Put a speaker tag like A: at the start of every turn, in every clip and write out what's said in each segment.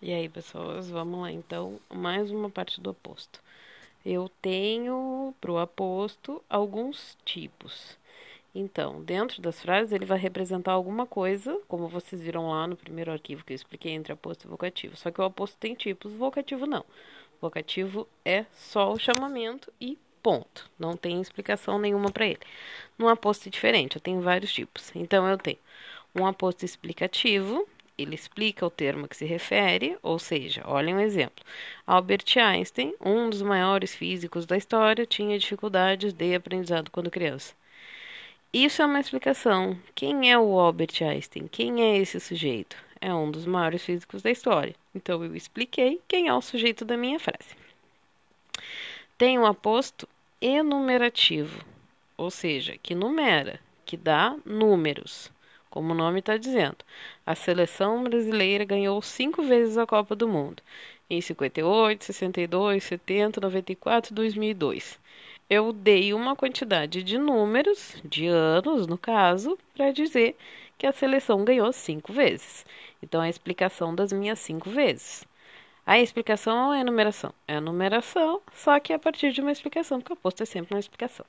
A: E aí, pessoas, vamos lá então, mais uma parte do aposto. Eu tenho para o aposto alguns tipos. Então, dentro das frases, ele vai representar alguma coisa, como vocês viram lá no primeiro arquivo que eu expliquei entre aposto e vocativo. Só que o aposto tem tipos, vocativo não. Vocativo é só o chamamento e ponto. Não tem explicação nenhuma para ele. No aposto é diferente, eu tenho vários tipos. Então, eu tenho um aposto explicativo, ele explica o termo que se refere, ou seja, olhem um exemplo. Albert Einstein, um dos maiores físicos da história, tinha dificuldades de aprendizado quando criança. Isso é uma explicação. Quem é o Albert Einstein? Quem é esse sujeito? É um dos maiores físicos da história. Então eu expliquei quem é o sujeito da minha frase. Tem um aposto enumerativo, ou seja, que numera, que dá números como o nome está dizendo. A seleção brasileira ganhou cinco vezes a Copa do Mundo, em 58, 62, 70, 94 e 2002. Eu dei uma quantidade de números, de anos no caso, para dizer que a seleção ganhou cinco vezes. Então, a explicação das minhas cinco vezes. A explicação é a numeração. É a numeração, só que a partir de uma explicação, porque o aposto é sempre uma explicação.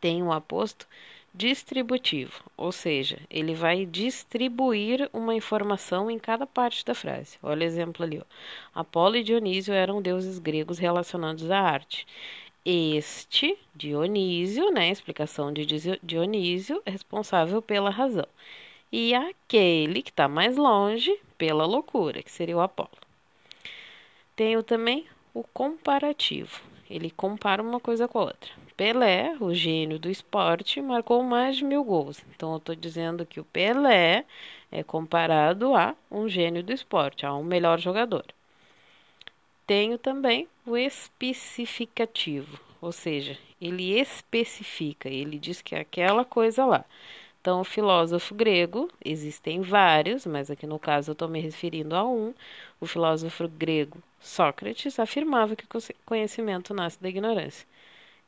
A: Tem um aposto distributivo, ou seja, ele vai distribuir uma informação em cada parte da frase. Olha o exemplo ali. Ó. Apolo e Dionísio eram deuses gregos relacionados à arte. Este, Dionísio, né, explicação de Dionísio, é responsável pela razão. E aquele que está mais longe, pela loucura, que seria o Apolo. Tenho também o comparativo. Ele compara uma coisa com a outra. Pelé, o gênio do esporte, marcou mais de mil gols. Então, eu estou dizendo que o Pelé é comparado a um gênio do esporte, a um melhor jogador. Tenho também o especificativo, ou seja, ele especifica, ele diz que é aquela coisa lá. Então, o filósofo grego, existem vários, mas aqui no caso eu estou me referindo a um. O filósofo grego Sócrates afirmava que o conhecimento nasce da ignorância.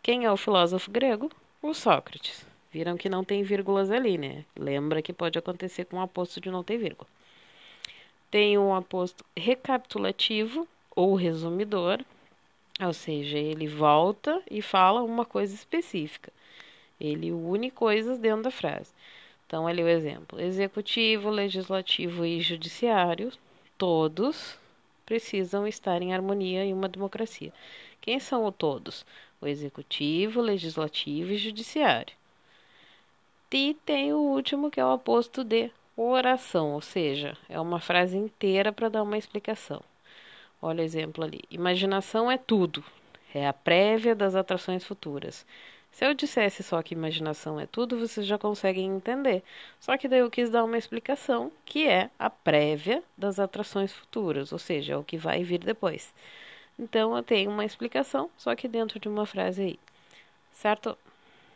A: Quem é o filósofo grego? O Sócrates. Viram que não tem vírgulas ali, né? Lembra que pode acontecer com um aposto de não ter vírgula. Tem um aposto recapitulativo ou resumidor, ou seja, ele volta e fala uma coisa específica. Ele une coisas dentro da frase. Então, ali o exemplo: executivo, legislativo e judiciário, todos precisam estar em harmonia em uma democracia. Quem são o todos? O executivo, legislativo e judiciário. E tem o último que é o aposto de oração, ou seja, é uma frase inteira para dar uma explicação. Olha o exemplo ali. Imaginação é tudo, é a prévia das atrações futuras. Se eu dissesse só que imaginação é tudo, vocês já conseguem entender. Só que daí eu quis dar uma explicação que é a prévia das atrações futuras, ou seja, é o que vai vir depois. Então eu tenho uma explicação, só que dentro de uma frase aí. Certo?